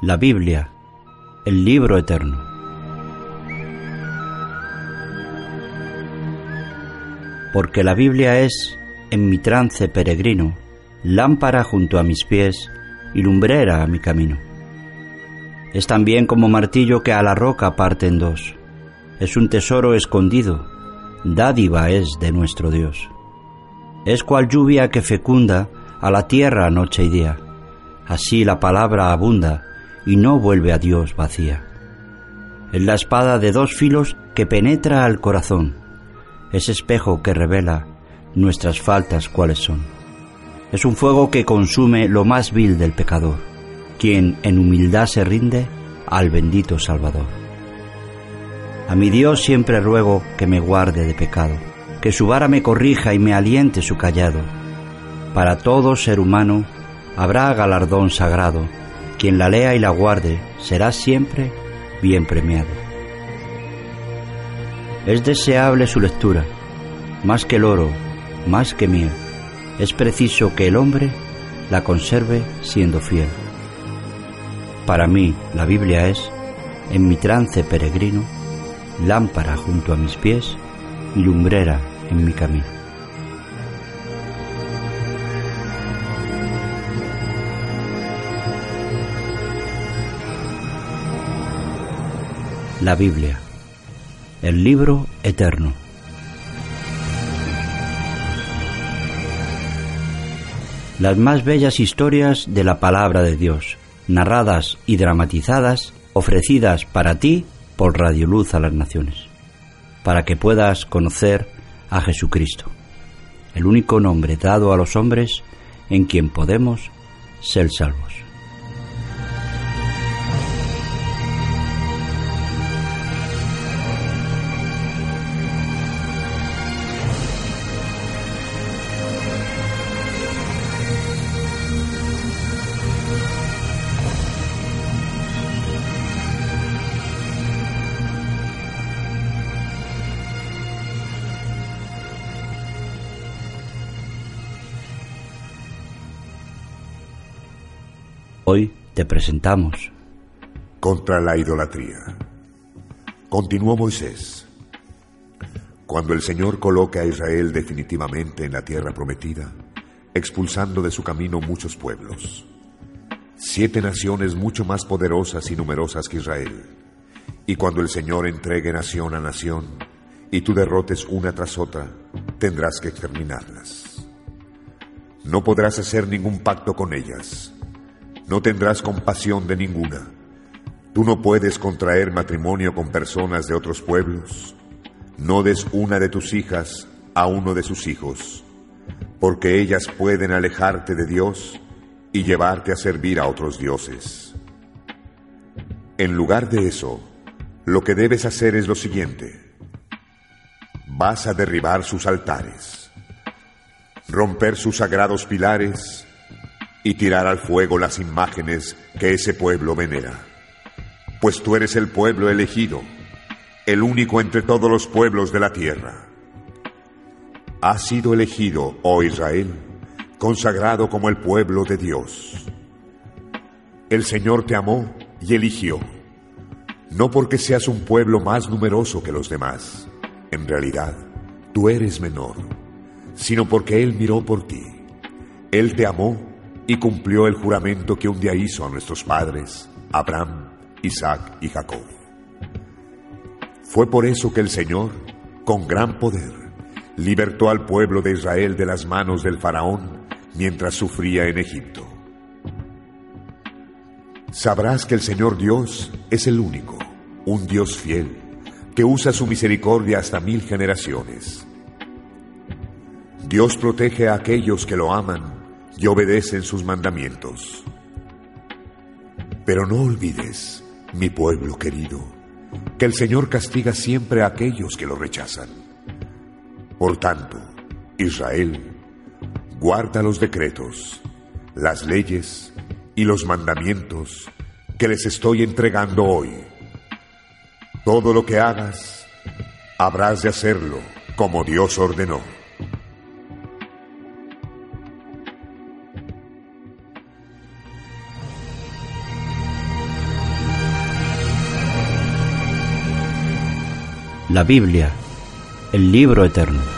La Biblia, el libro eterno. Porque la Biblia es, en mi trance peregrino, lámpara junto a mis pies y lumbrera a mi camino. Es también como martillo que a la roca parte en dos. Es un tesoro escondido, dádiva es de nuestro Dios. Es cual lluvia que fecunda a la tierra noche y día. Así la palabra abunda y no vuelve a Dios vacía. Es la espada de dos filos que penetra al corazón, es espejo que revela nuestras faltas cuáles son. Es un fuego que consume lo más vil del pecador, quien en humildad se rinde al bendito Salvador. A mi Dios siempre ruego que me guarde de pecado, que su vara me corrija y me aliente su callado. Para todo ser humano habrá galardón sagrado, quien la lea y la guarde será siempre bien premiado. Es deseable su lectura, más que el oro, más que miel. Es preciso que el hombre la conserve siendo fiel. Para mí la Biblia es, en mi trance peregrino, lámpara junto a mis pies y lumbrera en mi camino. La Biblia, el libro eterno. Las más bellas historias de la palabra de Dios, narradas y dramatizadas, ofrecidas para ti por Radio Luz a las Naciones, para que puedas conocer a Jesucristo, el único nombre dado a los hombres en quien podemos ser salvos. Hoy te presentamos contra la idolatría. Continuó Moisés. Cuando el Señor coloque a Israel definitivamente en la tierra prometida, expulsando de su camino muchos pueblos, siete naciones mucho más poderosas y numerosas que Israel, y cuando el Señor entregue nación a nación, y tú derrotes una tras otra, tendrás que exterminarlas. No podrás hacer ningún pacto con ellas no tendrás compasión de ninguna. Tú no puedes contraer matrimonio con personas de otros pueblos. No des una de tus hijas a uno de sus hijos, porque ellas pueden alejarte de Dios y llevarte a servir a otros dioses. En lugar de eso, lo que debes hacer es lo siguiente. Vas a derribar sus altares, romper sus sagrados pilares y tirar al fuego las imágenes que ese pueblo venera. Pues tú eres el pueblo elegido, el único entre todos los pueblos de la tierra. Has sido elegido, oh Israel, consagrado como el pueblo de Dios. El Señor te amó y eligió, no porque seas un pueblo más numeroso que los demás, en realidad, tú eres menor, sino porque Él miró por ti. Él te amó y cumplió el juramento que un día hizo a nuestros padres, Abraham, Isaac y Jacob. Fue por eso que el Señor, con gran poder, libertó al pueblo de Israel de las manos del faraón mientras sufría en Egipto. sabrás que el Señor Dios es el único, un Dios fiel, que usa su misericordia hasta mil generaciones. Dios protege a aquellos que lo aman y obedecen sus mandamientos. Pero no olvides, mi pueblo querido, que el Señor castiga siempre a aquellos que lo rechazan. Por tanto, Israel, guarda los decretos, las leyes y los mandamientos que les estoy entregando hoy. Todo lo que hagas, habrás de hacerlo como Dios ordenó. La Biblia, el libro eterno.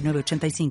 906985.